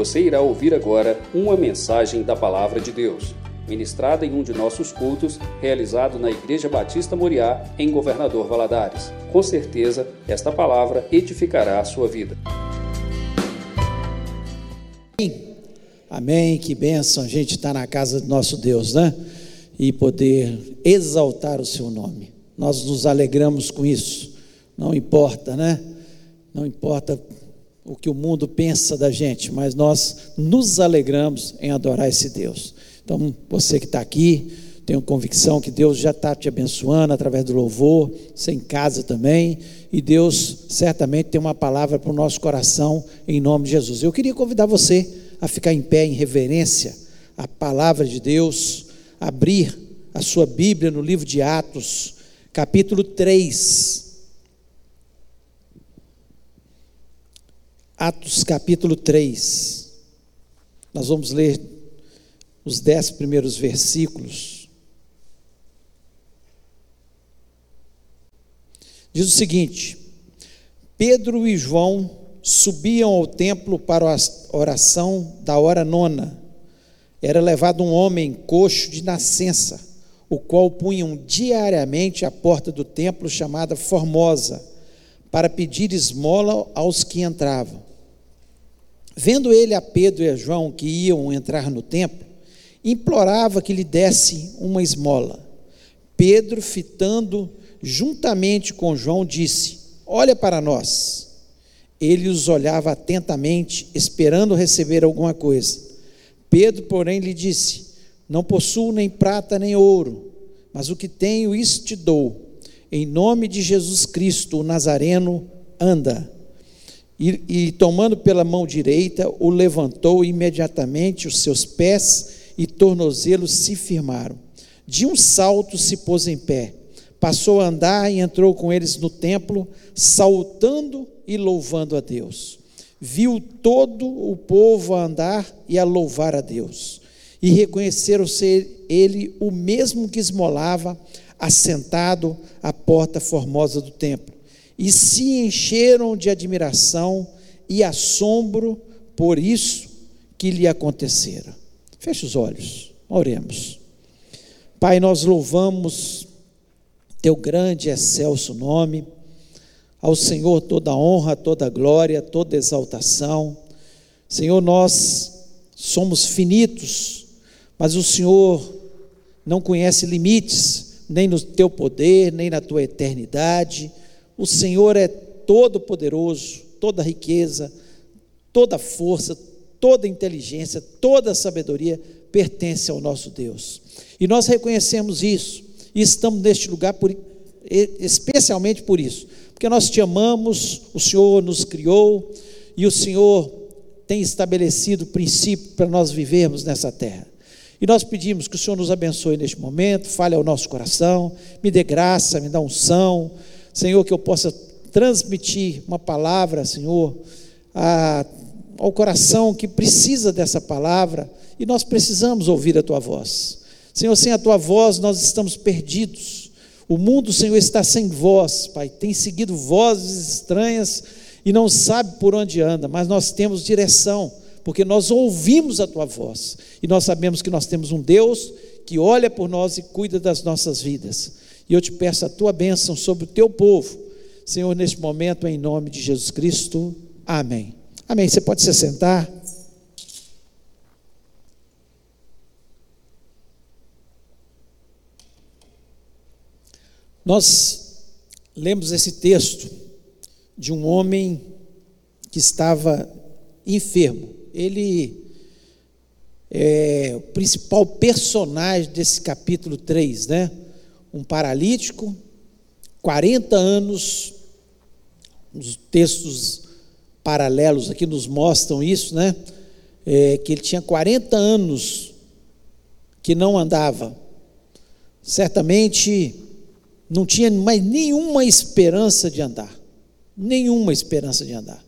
Você irá ouvir agora uma mensagem da Palavra de Deus, ministrada em um de nossos cultos, realizado na Igreja Batista Moriá, em Governador Valadares. Com certeza, esta palavra edificará a sua vida. Amém, que bênção a gente estar na casa do nosso Deus, né? E poder exaltar o seu nome. Nós nos alegramos com isso, não importa, né? Não importa o que o mundo pensa da gente, mas nós nos alegramos em adorar esse Deus. Então, você que está aqui, tenho convicção que Deus já está te abençoando através do louvor, você em casa também, e Deus certamente tem uma palavra para o nosso coração em nome de Jesus. Eu queria convidar você a ficar em pé em reverência à palavra de Deus, abrir a sua Bíblia no livro de Atos, capítulo 3. Atos capítulo 3. Nós vamos ler os dez primeiros versículos. Diz o seguinte: Pedro e João subiam ao templo para a oração da hora nona. Era levado um homem coxo de nascença, o qual punham diariamente à porta do templo chamada Formosa, para pedir esmola aos que entravam. Vendo ele a Pedro e a João que iam entrar no templo, implorava que lhe desse uma esmola. Pedro, fitando juntamente com João, disse: Olha para nós. Ele os olhava atentamente, esperando receber alguma coisa. Pedro, porém, lhe disse: Não possuo nem prata nem ouro, mas o que tenho, isso te dou. Em nome de Jesus Cristo, o Nazareno, anda. E, e, tomando pela mão direita, o levantou imediatamente os seus pés e tornozelos se firmaram. De um salto se pôs em pé, passou a andar e entrou com eles no templo, saltando e louvando a Deus. Viu todo o povo a andar e a louvar a Deus. E reconheceram ser ele o mesmo que esmolava, assentado à porta formosa do templo e se encheram de admiração e assombro por isso que lhe acontecera. Feche os olhos, oremos. Pai, nós louvamos teu grande e excelso nome. Ao Senhor toda honra, toda glória, toda exaltação. Senhor, nós somos finitos, mas o Senhor não conhece limites, nem no teu poder, nem na tua eternidade. O Senhor é todo poderoso, toda riqueza, toda força, toda inteligência, toda sabedoria pertence ao nosso Deus. E nós reconhecemos isso e estamos neste lugar por, especialmente por isso, porque nós te amamos, o Senhor nos criou e o Senhor tem estabelecido princípio para nós vivermos nessa terra. E nós pedimos que o Senhor nos abençoe neste momento, fale ao nosso coração, me dê graça, me dê unção, Senhor, que eu possa transmitir uma palavra, Senhor, a, ao coração que precisa dessa palavra e nós precisamos ouvir a tua voz. Senhor, sem a tua voz nós estamos perdidos. O mundo, Senhor, está sem voz, Pai. Tem seguido vozes estranhas e não sabe por onde anda, mas nós temos direção, porque nós ouvimos a tua voz e nós sabemos que nós temos um Deus que olha por nós e cuida das nossas vidas. E eu te peço a tua bênção sobre o teu povo, Senhor, neste momento, em nome de Jesus Cristo. Amém. Amém. Você pode se sentar. Nós lemos esse texto de um homem que estava enfermo. Ele é o principal personagem desse capítulo 3, né? Um paralítico, 40 anos, os textos paralelos aqui nos mostram isso, né? É, que ele tinha 40 anos que não andava. Certamente não tinha mais nenhuma esperança de andar. Nenhuma esperança de andar.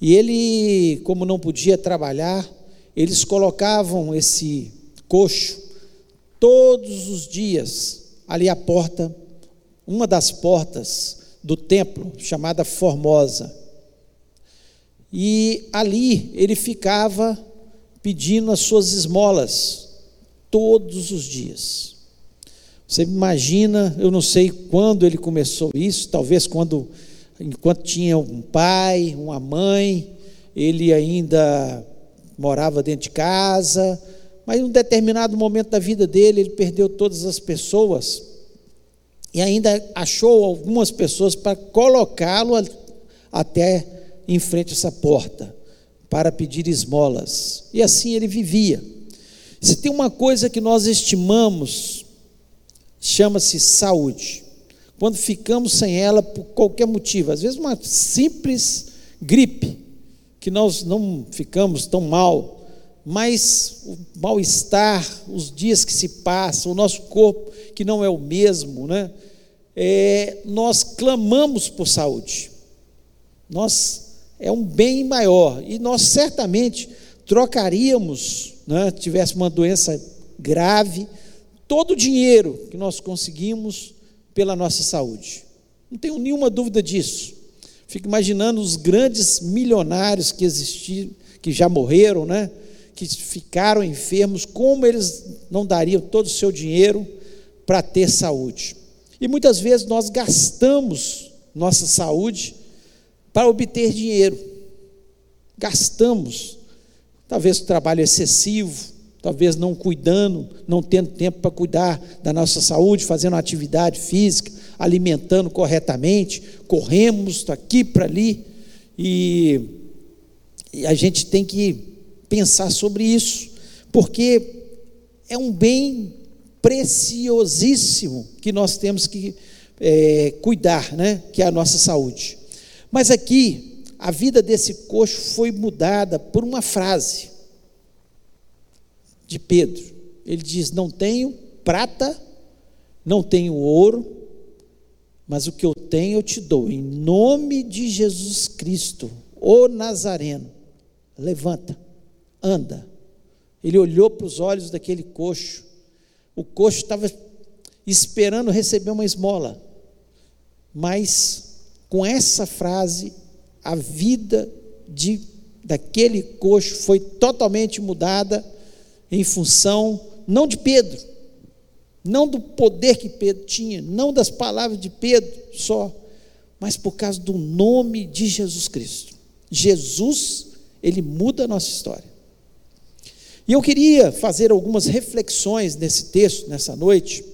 E ele, como não podia trabalhar, eles colocavam esse coxo todos os dias ali a porta, uma das portas do templo, chamada Formosa. E ali ele ficava pedindo as suas esmolas todos os dias. Você imagina, eu não sei quando ele começou isso, talvez quando enquanto tinha um pai, uma mãe, ele ainda morava dentro de casa, mas em um determinado momento da vida dele, ele perdeu todas as pessoas e ainda achou algumas pessoas para colocá-lo até em frente a essa porta para pedir esmolas. E assim ele vivia. Se tem uma coisa que nós estimamos, chama-se saúde. Quando ficamos sem ela por qualquer motivo, às vezes uma simples gripe, que nós não ficamos tão mal, mas o mal-estar, os dias que se passam, o nosso corpo que não é o mesmo, né? É, nós clamamos por saúde. Nós é um bem maior e nós certamente trocaríamos, né, tivesse uma doença grave, todo o dinheiro que nós conseguimos pela nossa saúde. Não tenho nenhuma dúvida disso. Fico imaginando os grandes milionários que existiram, que já morreram, né? Que ficaram enfermos, como eles não dariam todo o seu dinheiro para ter saúde. E muitas vezes nós gastamos nossa saúde para obter dinheiro. Gastamos, talvez trabalho excessivo, talvez não cuidando, não tendo tempo para cuidar da nossa saúde, fazendo atividade física, alimentando corretamente, corremos daqui para ali, e, e a gente tem que pensar sobre isso, porque é um bem preciosíssimo que nós temos que é, cuidar, né? que é a nossa saúde. Mas aqui, a vida desse coxo foi mudada por uma frase de Pedro. Ele diz: Não tenho prata, não tenho ouro, mas o que eu tenho eu te dou, em nome de Jesus Cristo, o Nazareno. Levanta, anda. Ele olhou para os olhos daquele coxo. O coxo estava esperando receber uma esmola, mas com essa frase, a vida de, daquele coxo foi totalmente mudada em função, não de Pedro, não do poder que Pedro tinha, não das palavras de Pedro só, mas por causa do nome de Jesus Cristo. Jesus, ele muda a nossa história. E eu queria fazer algumas reflexões nesse texto, nessa noite,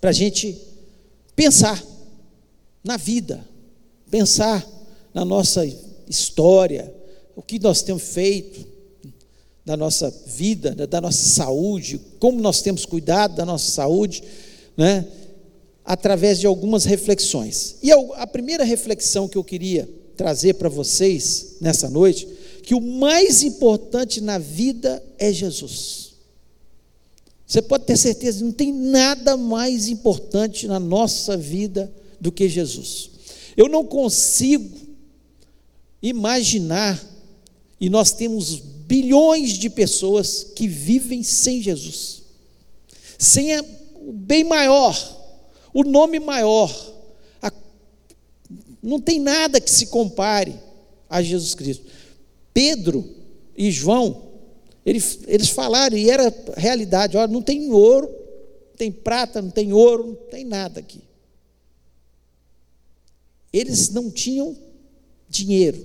para a gente pensar na vida, pensar na nossa história, o que nós temos feito, da nossa vida, né, da nossa saúde, como nós temos cuidado da nossa saúde, né, através de algumas reflexões. E a primeira reflexão que eu queria trazer para vocês nessa noite, que o mais importante na vida é Jesus. Você pode ter certeza, não tem nada mais importante na nossa vida do que Jesus. Eu não consigo imaginar, e nós temos bilhões de pessoas que vivem sem Jesus, sem o bem maior, o nome maior. A, não tem nada que se compare a Jesus Cristo. Pedro e João, eles, eles falaram, e era realidade: olha, não tem ouro, não tem prata, não tem ouro, não tem nada aqui. Eles não tinham dinheiro,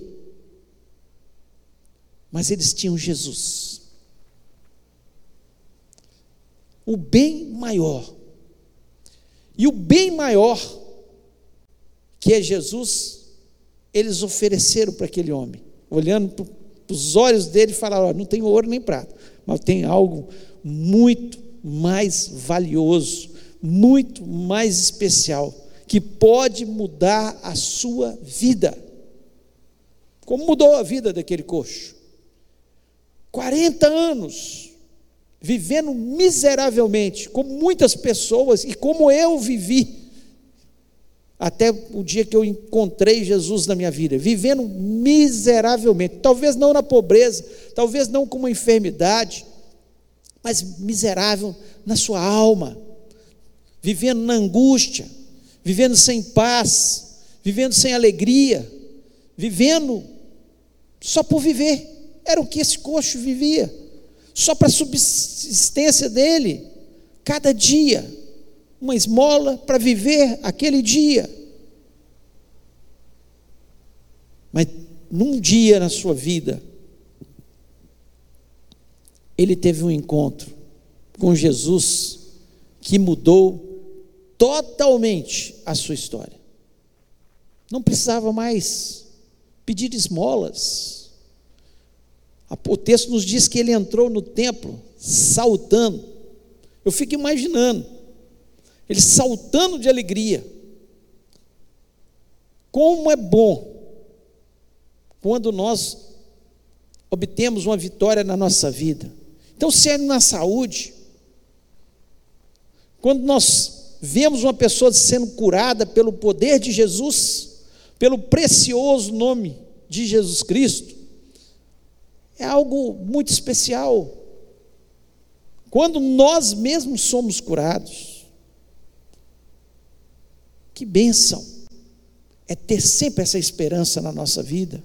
mas eles tinham Jesus. O bem maior. E o bem maior, que é Jesus, eles ofereceram para aquele homem, olhando os olhos dele falaram: não tem ouro nem prata, mas tem algo muito mais valioso, muito mais especial, que pode mudar a sua vida. Como mudou a vida daquele coxo? 40 anos vivendo miseravelmente, como muitas pessoas e como eu vivi, até o dia que eu encontrei Jesus na minha vida, vivendo miseravelmente, talvez não na pobreza, talvez não com uma enfermidade, mas miserável na sua alma, vivendo na angústia, vivendo sem paz, vivendo sem alegria, vivendo só por viver. Era o que esse coxo vivia, só para a subsistência dele, cada dia, uma esmola para viver aquele dia. Mas num dia na sua vida, ele teve um encontro com Jesus que mudou totalmente a sua história. Não precisava mais pedir esmolas. O texto nos diz que ele entrou no templo saltando. Eu fico imaginando, ele saltando de alegria. Como é bom quando nós obtemos uma vitória na nossa vida. Então, se é na saúde, quando nós vemos uma pessoa sendo curada pelo poder de Jesus, pelo precioso nome de Jesus Cristo, é algo muito especial. Quando nós mesmos somos curados, que bênção é ter sempre essa esperança na nossa vida,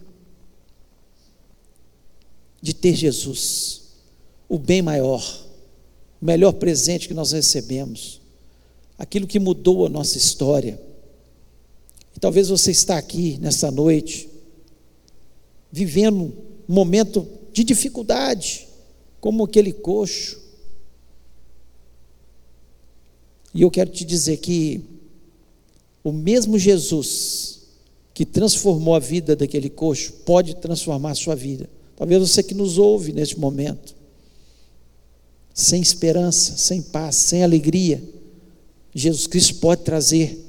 de ter Jesus, o bem maior o melhor presente que nós recebemos, aquilo que mudou a nossa história. E talvez você está aqui nessa noite, vivendo um momento de dificuldade, como aquele coxo. E eu quero te dizer que o mesmo Jesus que transformou a vida daquele coxo pode transformar a sua vida. Talvez você que nos ouve neste momento sem esperança, sem paz, sem alegria, Jesus Cristo pode trazer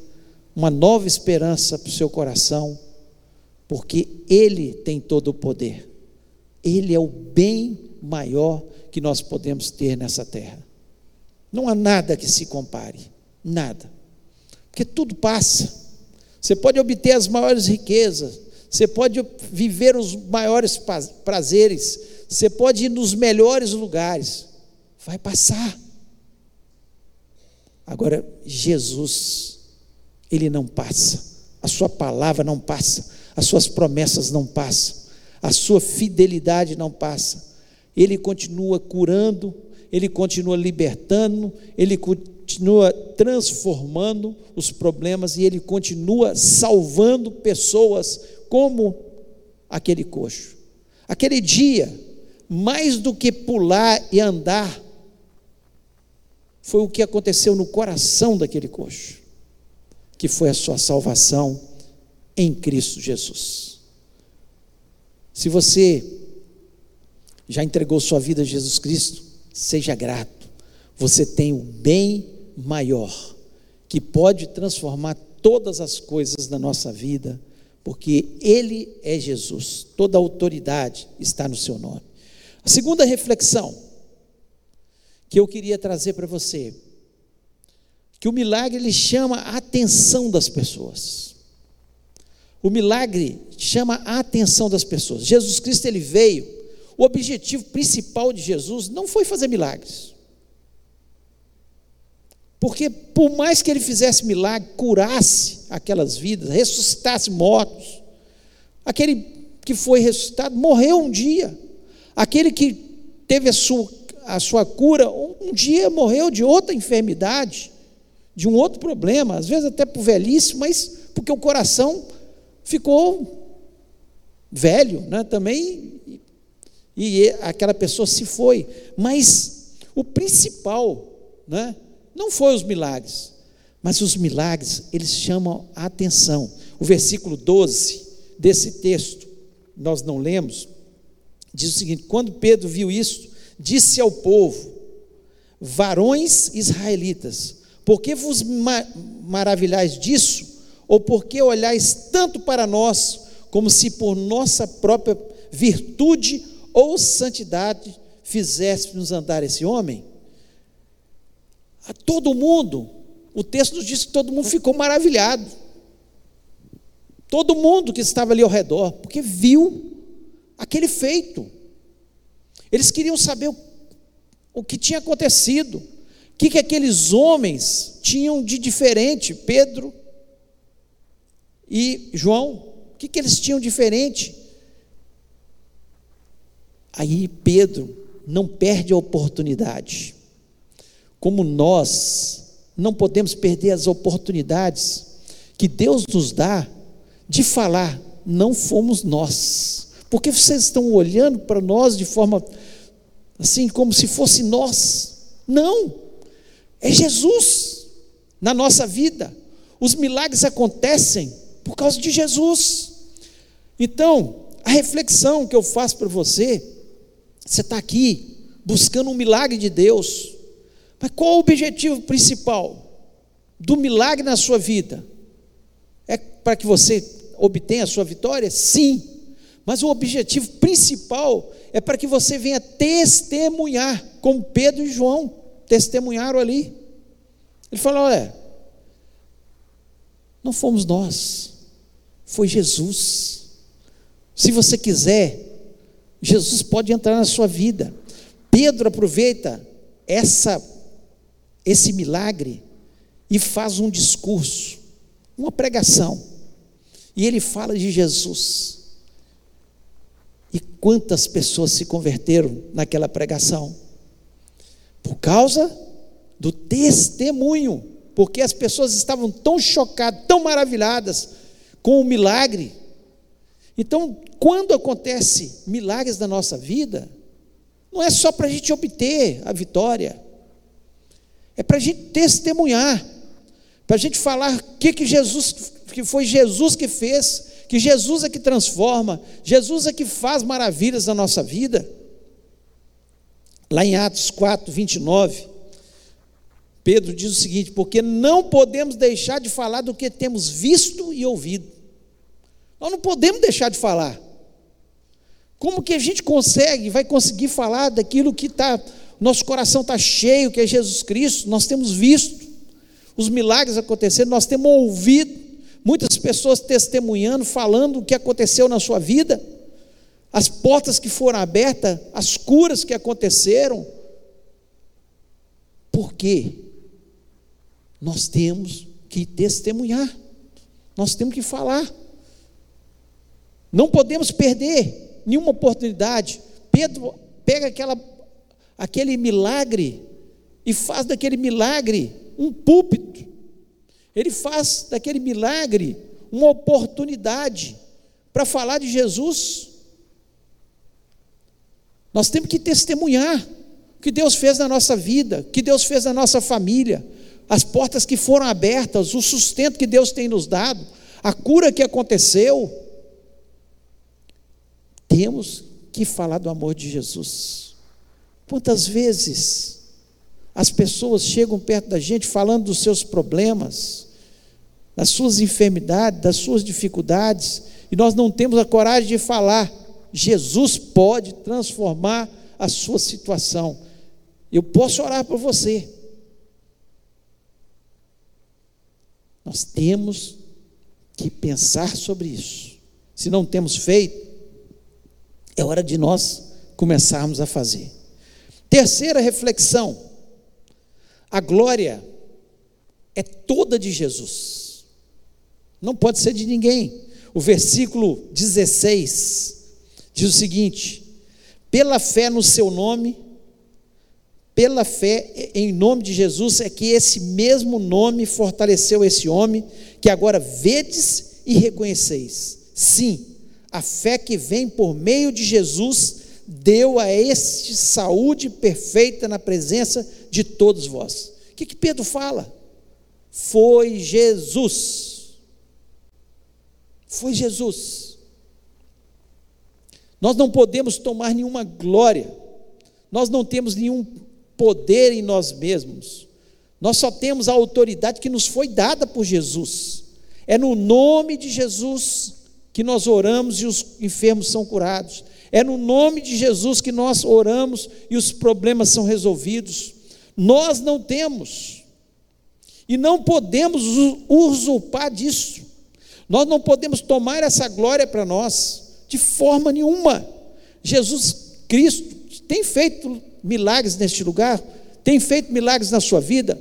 uma nova esperança para o seu coração, porque Ele tem todo o poder. Ele é o bem maior que nós podemos ter nessa terra. Não há nada que se compare, nada. Porque tudo passa. Você pode obter as maiores riquezas, você pode viver os maiores prazeres, você pode ir nos melhores lugares, vai passar. Agora, Jesus, Ele não passa, a Sua palavra não passa, as Suas promessas não passam, a Sua fidelidade não passa. Ele continua curando, Ele continua libertando, Ele continua transformando os problemas e Ele continua salvando pessoas como aquele coxo. Aquele dia, mais do que pular e andar, foi o que aconteceu no coração daquele coxo, que foi a sua salvação em Cristo Jesus. Se você já entregou sua vida a Jesus Cristo, seja grato. Você tem o bem maior que pode transformar todas as coisas da nossa vida, porque Ele é Jesus. Toda autoridade está no seu nome. A segunda reflexão que eu queria trazer para você. Que o milagre ele chama a atenção das pessoas. O milagre chama a atenção das pessoas. Jesus Cristo ele veio, o objetivo principal de Jesus não foi fazer milagres. Porque por mais que ele fizesse milagre, curasse aquelas vidas, ressuscitasse mortos, aquele que foi ressuscitado morreu um dia. Aquele que teve a sua a sua cura, um dia morreu de outra enfermidade, de um outro problema, às vezes até por velhice, mas porque o coração ficou velho, né, também, e, e aquela pessoa se foi. Mas o principal, né, não foi os milagres, mas os milagres, eles chamam a atenção. O versículo 12 desse texto, nós não lemos, diz o seguinte: quando Pedro viu isso, disse ao povo: Varões israelitas, por que vos maravilhais disso? Ou por que olhais tanto para nós, como se por nossa própria virtude ou santidade fizéssemos andar esse homem? A todo mundo, o texto nos diz que todo mundo ficou maravilhado. Todo mundo que estava ali ao redor, porque viu aquele feito. Eles queriam saber o, o que tinha acontecido, o que, que aqueles homens tinham de diferente, Pedro e João, o que, que eles tinham diferente? Aí Pedro não perde a oportunidade. Como nós não podemos perder as oportunidades que Deus nos dá de falar, não fomos nós. Porque vocês estão olhando para nós de forma assim, como se fosse nós. Não, é Jesus na nossa vida. Os milagres acontecem por causa de Jesus. Então, a reflexão que eu faço para você, você está aqui buscando um milagre de Deus, mas qual o objetivo principal do milagre na sua vida? É para que você obtenha a sua vitória? Sim. Mas o objetivo principal é para que você venha testemunhar, como Pedro e João testemunharam ali. Ele falou: olha, não fomos nós, foi Jesus. Se você quiser, Jesus pode entrar na sua vida. Pedro aproveita essa esse milagre e faz um discurso, uma pregação. E ele fala de Jesus. E quantas pessoas se converteram naquela pregação? Por causa do testemunho, porque as pessoas estavam tão chocadas, tão maravilhadas com o milagre. Então, quando acontece milagres na nossa vida, não é só para a gente obter a vitória, é para a gente testemunhar, para a gente falar que, que Jesus, que foi Jesus que fez, que Jesus é que transforma, Jesus é que faz maravilhas na nossa vida. Lá em Atos 4, 29, Pedro diz o seguinte: porque não podemos deixar de falar do que temos visto e ouvido. Nós não podemos deixar de falar. Como que a gente consegue, vai conseguir falar daquilo que está nosso coração está cheio, que é Jesus Cristo, nós temos visto os milagres acontecendo, nós temos ouvido muitas pessoas testemunhando, falando o que aconteceu na sua vida, as portas que foram abertas, as curas que aconteceram. Por quê? Nós temos que testemunhar, nós temos que falar. Não podemos perder nenhuma oportunidade. Pedro pega aquela aquele milagre e faz daquele milagre um púlpito. Ele faz daquele milagre uma oportunidade para falar de Jesus. Nós temos que testemunhar o que Deus fez na nossa vida, o que Deus fez na nossa família, as portas que foram abertas, o sustento que Deus tem nos dado, a cura que aconteceu. Temos que falar do amor de Jesus. Quantas vezes as pessoas chegam perto da gente falando dos seus problemas, das suas enfermidades, das suas dificuldades, e nós não temos a coragem de falar. Jesus pode transformar a sua situação. Eu posso orar por você. Nós temos que pensar sobre isso. Se não temos feito, é hora de nós começarmos a fazer. Terceira reflexão: a glória é toda de Jesus, não pode ser de ninguém. O versículo 16 diz o seguinte: pela fé no seu nome, pela fé em nome de Jesus, é que esse mesmo nome fortaleceu esse homem, que agora vedes e reconheceis. Sim, a fé que vem por meio de Jesus deu a este saúde perfeita na presença de todos vós. O que, que Pedro fala? Foi Jesus. Foi Jesus. Nós não podemos tomar nenhuma glória, nós não temos nenhum poder em nós mesmos, nós só temos a autoridade que nos foi dada por Jesus. É no nome de Jesus que nós oramos e os enfermos são curados. É no nome de Jesus que nós oramos e os problemas são resolvidos. Nós não temos e não podemos usurpar disso. Nós não podemos tomar essa glória para nós de forma nenhuma. Jesus Cristo tem feito milagres neste lugar, tem feito milagres na sua vida.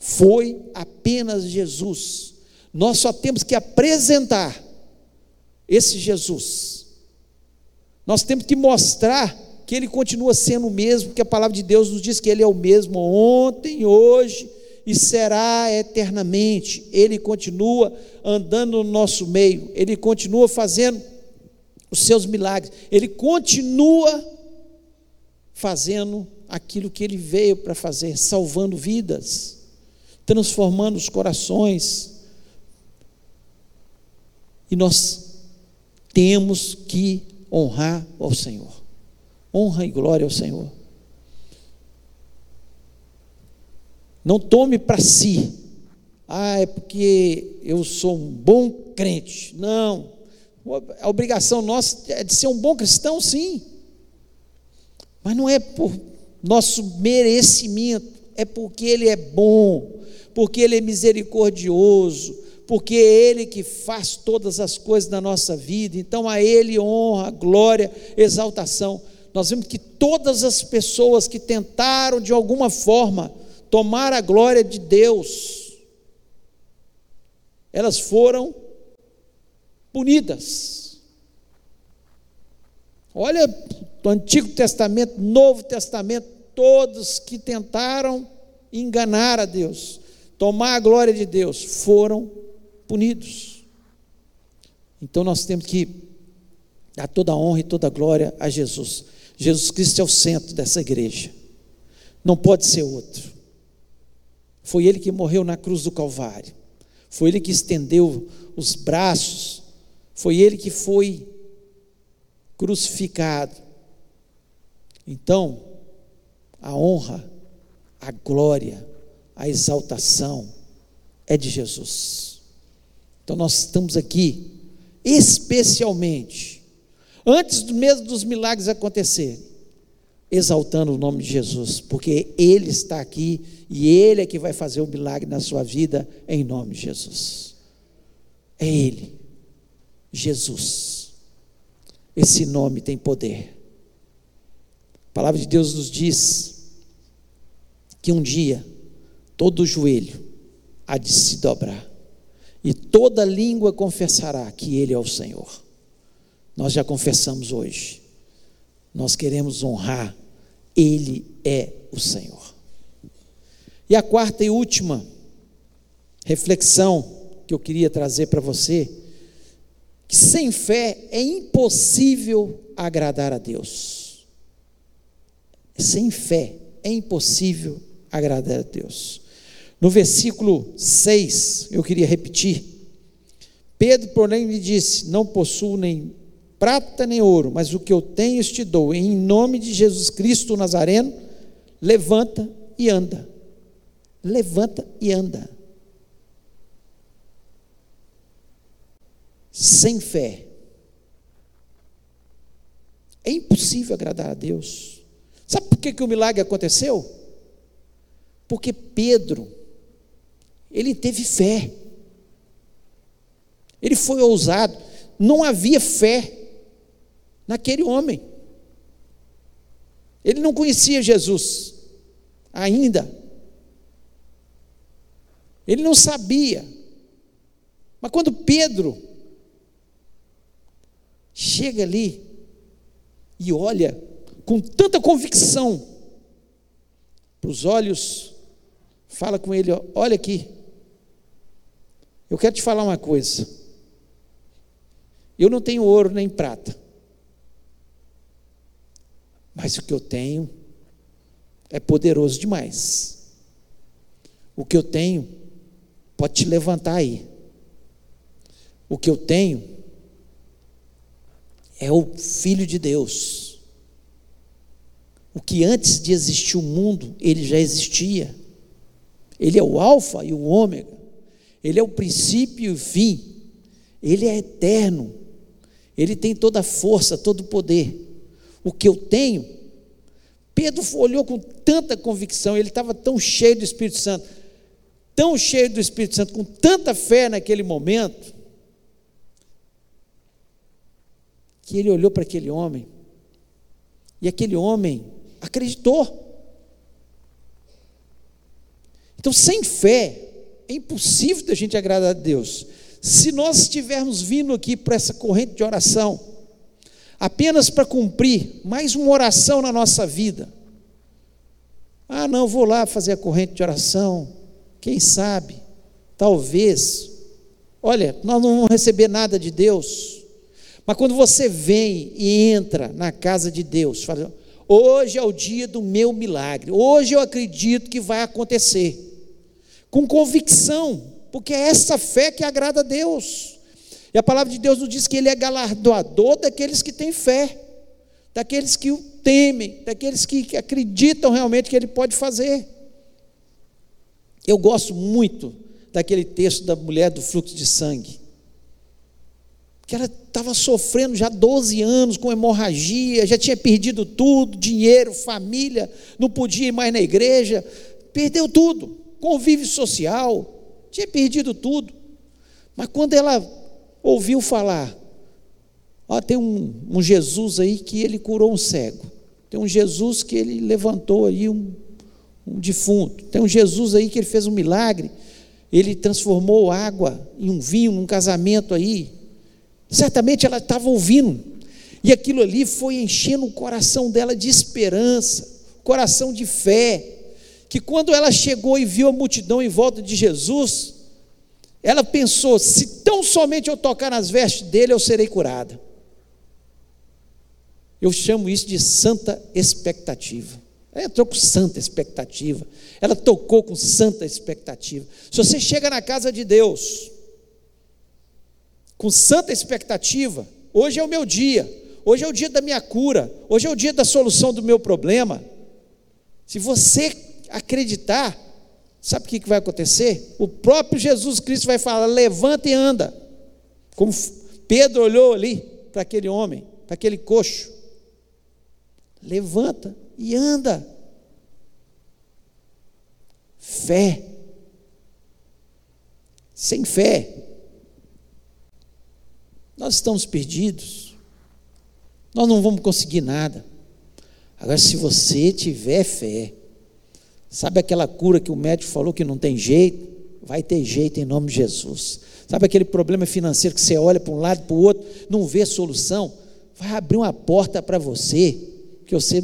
Foi apenas Jesus. Nós só temos que apresentar esse Jesus nós temos que mostrar que Ele continua sendo o mesmo, porque a palavra de Deus nos diz que Ele é o mesmo ontem, hoje e será eternamente. Ele continua andando no nosso meio, Ele continua fazendo os seus milagres, Ele continua fazendo aquilo que Ele veio para fazer, salvando vidas, transformando os corações. E nós temos que honrar ao Senhor. Honra e glória ao Senhor. Não tome para si. Ah, é porque eu sou um bom crente. Não. A obrigação nossa é de ser um bom cristão, sim. Mas não é por nosso merecimento, é porque Ele é bom, porque Ele é misericordioso, porque é Ele que faz todas as coisas na nossa vida. Então a Ele honra, glória, exaltação. Nós vemos que todas as pessoas que tentaram de alguma forma tomar a glória de Deus, elas foram punidas. Olha, do Antigo Testamento, Novo Testamento, todos que tentaram enganar a Deus, tomar a glória de Deus, foram punidos. Então nós temos que dar toda a honra e toda a glória a Jesus. Jesus Cristo é o centro dessa igreja. Não pode ser outro. Foi ele que morreu na cruz do Calvário. Foi ele que estendeu os braços. Foi ele que foi crucificado. Então, a honra, a glória, a exaltação é de Jesus. Então, nós estamos aqui, especialmente, antes mesmo dos milagres acontecerem, exaltando o nome de Jesus, porque Ele está aqui e Ele é que vai fazer o milagre na sua vida, em nome de Jesus. É Ele, Jesus. Esse nome tem poder. A palavra de Deus nos diz que um dia todo joelho há de se dobrar e toda língua confessará que Ele é o Senhor. Nós já confessamos hoje. Nós queremos honrar, Ele é o Senhor. E a quarta e última reflexão que eu queria trazer para você, que sem fé é impossível agradar a Deus. Sem fé é impossível agradar a Deus. No versículo 6, eu queria repetir. Pedro, porém, lhe disse: Não possuo nem prata nem ouro, mas o que eu tenho te dou. Em nome de Jesus Cristo Nazareno, levanta e anda. Levanta e anda. Sem fé, é impossível agradar a Deus. Sabe por que, que o milagre aconteceu? Porque Pedro, ele teve fé. Ele foi ousado. Não havia fé naquele homem. Ele não conhecia Jesus ainda. Ele não sabia. Mas quando Pedro chega ali e olha com tanta convicção para os olhos, fala com ele: olha aqui, eu quero te falar uma coisa. Eu não tenho ouro nem prata. Mas o que eu tenho é poderoso demais. O que eu tenho pode te levantar aí. O que eu tenho é o Filho de Deus. O que antes de existir o mundo, ele já existia. Ele é o Alfa e o Ômega. Ele é o princípio e o fim. Ele é eterno. Ele tem toda a força, todo o poder o que eu tenho. Pedro olhou com tanta convicção, ele estava tão cheio do Espírito Santo, tão cheio do Espírito Santo, com tanta fé naquele momento, que ele olhou para aquele homem, e aquele homem acreditou. Então, sem fé, é impossível da gente agradar a Deus. Se nós estivermos vindo aqui para essa corrente de oração, apenas para cumprir mais uma oração na nossa vida. Ah, não, vou lá fazer a corrente de oração. Quem sabe? Talvez. Olha, nós não vamos receber nada de Deus. Mas quando você vem e entra na casa de Deus, fala, hoje é o dia do meu milagre. Hoje eu acredito que vai acontecer. Com convicção, porque é essa fé que agrada a Deus. E a palavra de Deus nos diz que Ele é galardoador daqueles que têm fé, daqueles que o temem, daqueles que acreditam realmente que Ele pode fazer. Eu gosto muito daquele texto da mulher do fluxo de sangue. Que ela estava sofrendo já 12 anos com hemorragia, já tinha perdido tudo, dinheiro, família, não podia ir mais na igreja, perdeu tudo, convívio social, tinha perdido tudo. Mas quando ela ouviu falar, ó, tem um, um Jesus aí que ele curou um cego, tem um Jesus que ele levantou aí um, um defunto. Tem um Jesus aí que ele fez um milagre. Ele transformou água em um vinho num casamento aí. Certamente ela estava ouvindo. E aquilo ali foi enchendo o coração dela de esperança, coração de fé. Que quando ela chegou e viu a multidão em volta de Jesus, ela pensou: se tão somente eu tocar nas vestes dele, eu serei curada. Eu chamo isso de santa expectativa. Ela entrou com santa expectativa. Ela tocou com santa expectativa. Se você chega na casa de Deus com santa expectativa, hoje é o meu dia, hoje é o dia da minha cura, hoje é o dia da solução do meu problema. Se você acreditar, sabe o que vai acontecer? O próprio Jesus Cristo vai falar: levanta e anda. Como Pedro olhou ali para aquele homem, para aquele coxo. Levanta e anda. Fé. Sem fé, nós estamos perdidos. Nós não vamos conseguir nada. Agora, se você tiver fé, sabe aquela cura que o médico falou que não tem jeito? Vai ter jeito em nome de Jesus. Sabe aquele problema financeiro que você olha para um lado para o outro, não vê solução? Vai abrir uma porta para você, que você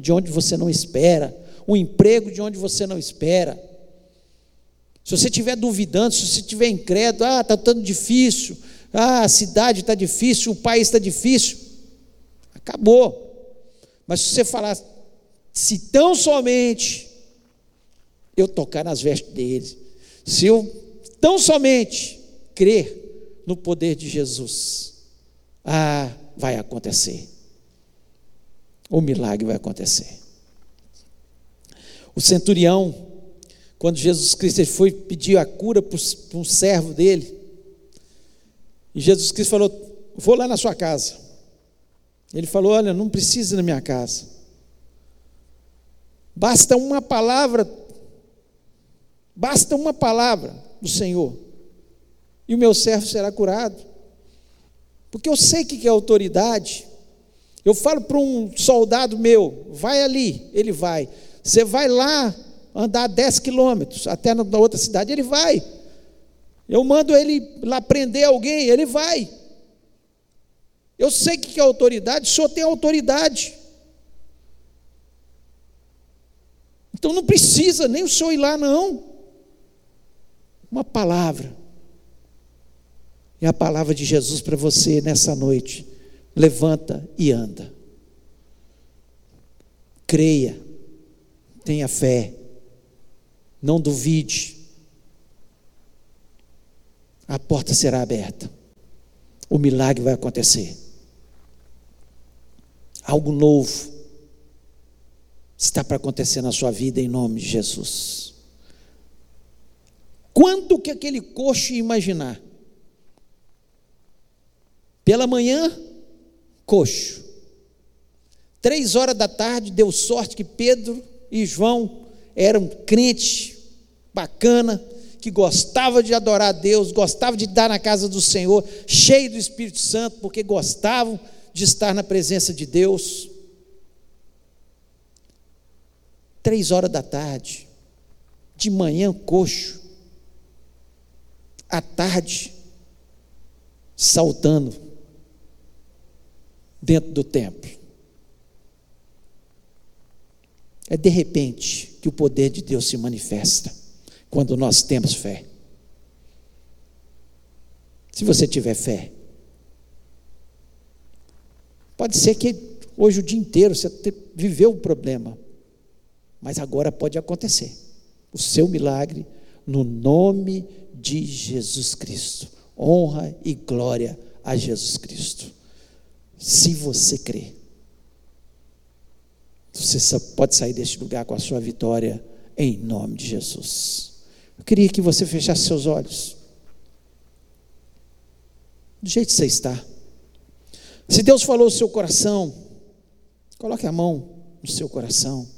de onde você não espera, um emprego de onde você não espera. Se você estiver duvidando, se você estiver incrédulo, ah, está tão difícil, ah, a cidade está difícil, o país está difícil, acabou. Mas se você falar, se tão somente eu tocar nas vestes deles, se eu tão somente crer no poder de Jesus, ah, vai acontecer o milagre vai acontecer. O centurião, quando Jesus Cristo foi pedir a cura para um servo dele, e Jesus Cristo falou: Vou lá na sua casa. Ele falou: Olha, não precisa ir na minha casa. Basta uma palavra, basta uma palavra do Senhor, e o meu servo será curado. Porque eu sei que é autoridade. Eu falo para um soldado meu, vai ali, ele vai. Você vai lá andar 10 quilômetros até na outra cidade, ele vai. Eu mando ele lá prender alguém, ele vai. Eu sei que é autoridade, o senhor tem autoridade. Então não precisa nem o senhor ir lá, não. Uma palavra. É a palavra de Jesus para você nessa noite levanta e anda. Creia, tenha fé, não duvide. A porta será aberta, o milagre vai acontecer. Algo novo está para acontecer na sua vida em nome de Jesus. Quanto que aquele coxo ia imaginar? Pela manhã, coxo. Três horas da tarde, deu sorte que Pedro e João eram crentes bacana, que gostava de adorar a Deus, gostava de estar na casa do Senhor, cheio do Espírito Santo, porque gostavam de estar na presença de Deus. Três horas da tarde, de manhã coxo, à tarde saltando dentro do templo. É de repente que o poder de Deus se manifesta quando nós temos fé. Se você tiver fé, pode ser que hoje o dia inteiro você viveu um problema, mas agora pode acontecer o seu milagre no nome de Jesus Cristo. Honra e glória a Jesus Cristo. Se você crê, você pode sair deste lugar com a sua vitória em nome de Jesus. Eu queria que você fechasse seus olhos. Do jeito que você está. Se Deus falou no seu coração, coloque a mão no seu coração.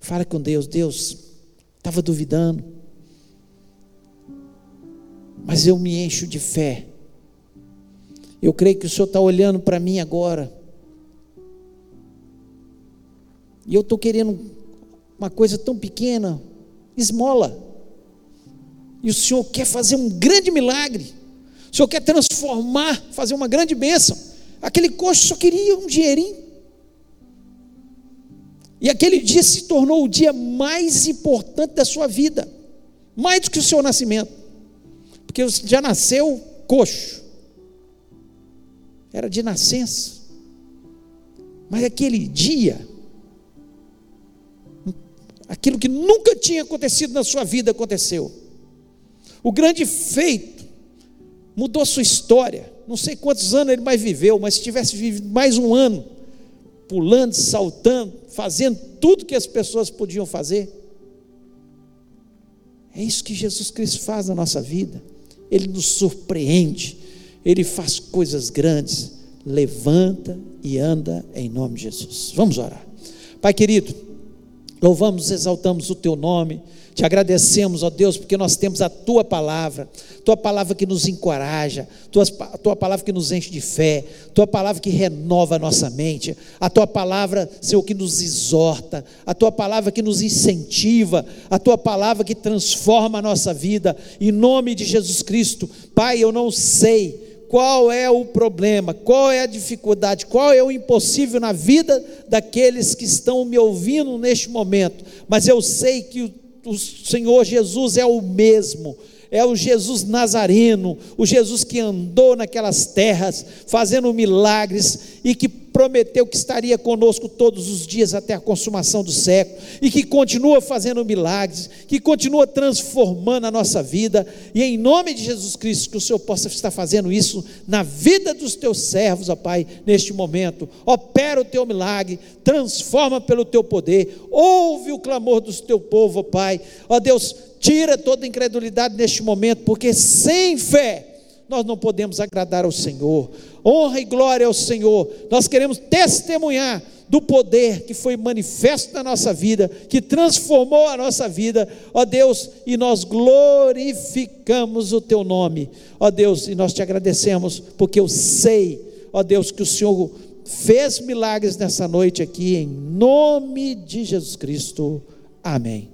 Fale com Deus. Deus, estava duvidando. Mas eu me encho de fé. Eu creio que o Senhor está olhando para mim agora e eu estou querendo uma coisa tão pequena, esmola. E o Senhor quer fazer um grande milagre. O Senhor quer transformar, fazer uma grande bênção. Aquele coxo só queria um dinheirinho. E aquele dia se tornou o dia mais importante da sua vida, mais do que o seu nascimento, porque já nasceu coxo, era de nascença, mas aquele dia Aquilo que nunca tinha acontecido na sua vida aconteceu. O grande feito mudou sua história. Não sei quantos anos ele mais viveu, mas se tivesse vivido mais um ano, pulando, saltando, fazendo tudo que as pessoas podiam fazer. É isso que Jesus Cristo faz na nossa vida. Ele nos surpreende, ele faz coisas grandes. Levanta e anda em nome de Jesus. Vamos orar. Pai querido, Louvamos, exaltamos o teu nome. Te agradecemos, ó Deus, porque nós temos a tua palavra, tua palavra que nos encoraja, tua, tua palavra que nos enche de fé, tua palavra que renova a nossa mente, a tua palavra, Senhor, que nos exorta, a tua palavra que nos incentiva, a tua palavra que transforma a nossa vida, em nome de Jesus Cristo. Pai, eu não sei qual é o problema, qual é a dificuldade, qual é o impossível na vida daqueles que estão me ouvindo neste momento, mas eu sei que o, Senhor Jesus é o mesmo é o Jesus Nazareno, o Jesus que andou naquelas terras, fazendo milagres e que prometeu que estaria conosco todos os dias até a consumação do século, e que continua fazendo milagres, que continua transformando a nossa vida, e em nome de Jesus Cristo, que o Senhor possa estar fazendo isso na vida dos teus servos, ó Pai, neste momento. Opera o teu milagre, transforma pelo teu poder, ouve o clamor do teu povo, ó Pai. Ó Deus, tira toda incredulidade neste momento, porque sem fé nós não podemos agradar ao Senhor. Honra e glória ao Senhor. Nós queremos testemunhar do poder que foi manifesto na nossa vida, que transformou a nossa vida, ó Deus, e nós glorificamos o teu nome, ó Deus, e nós te agradecemos, porque eu sei, ó Deus, que o Senhor fez milagres nessa noite aqui, em nome de Jesus Cristo. Amém.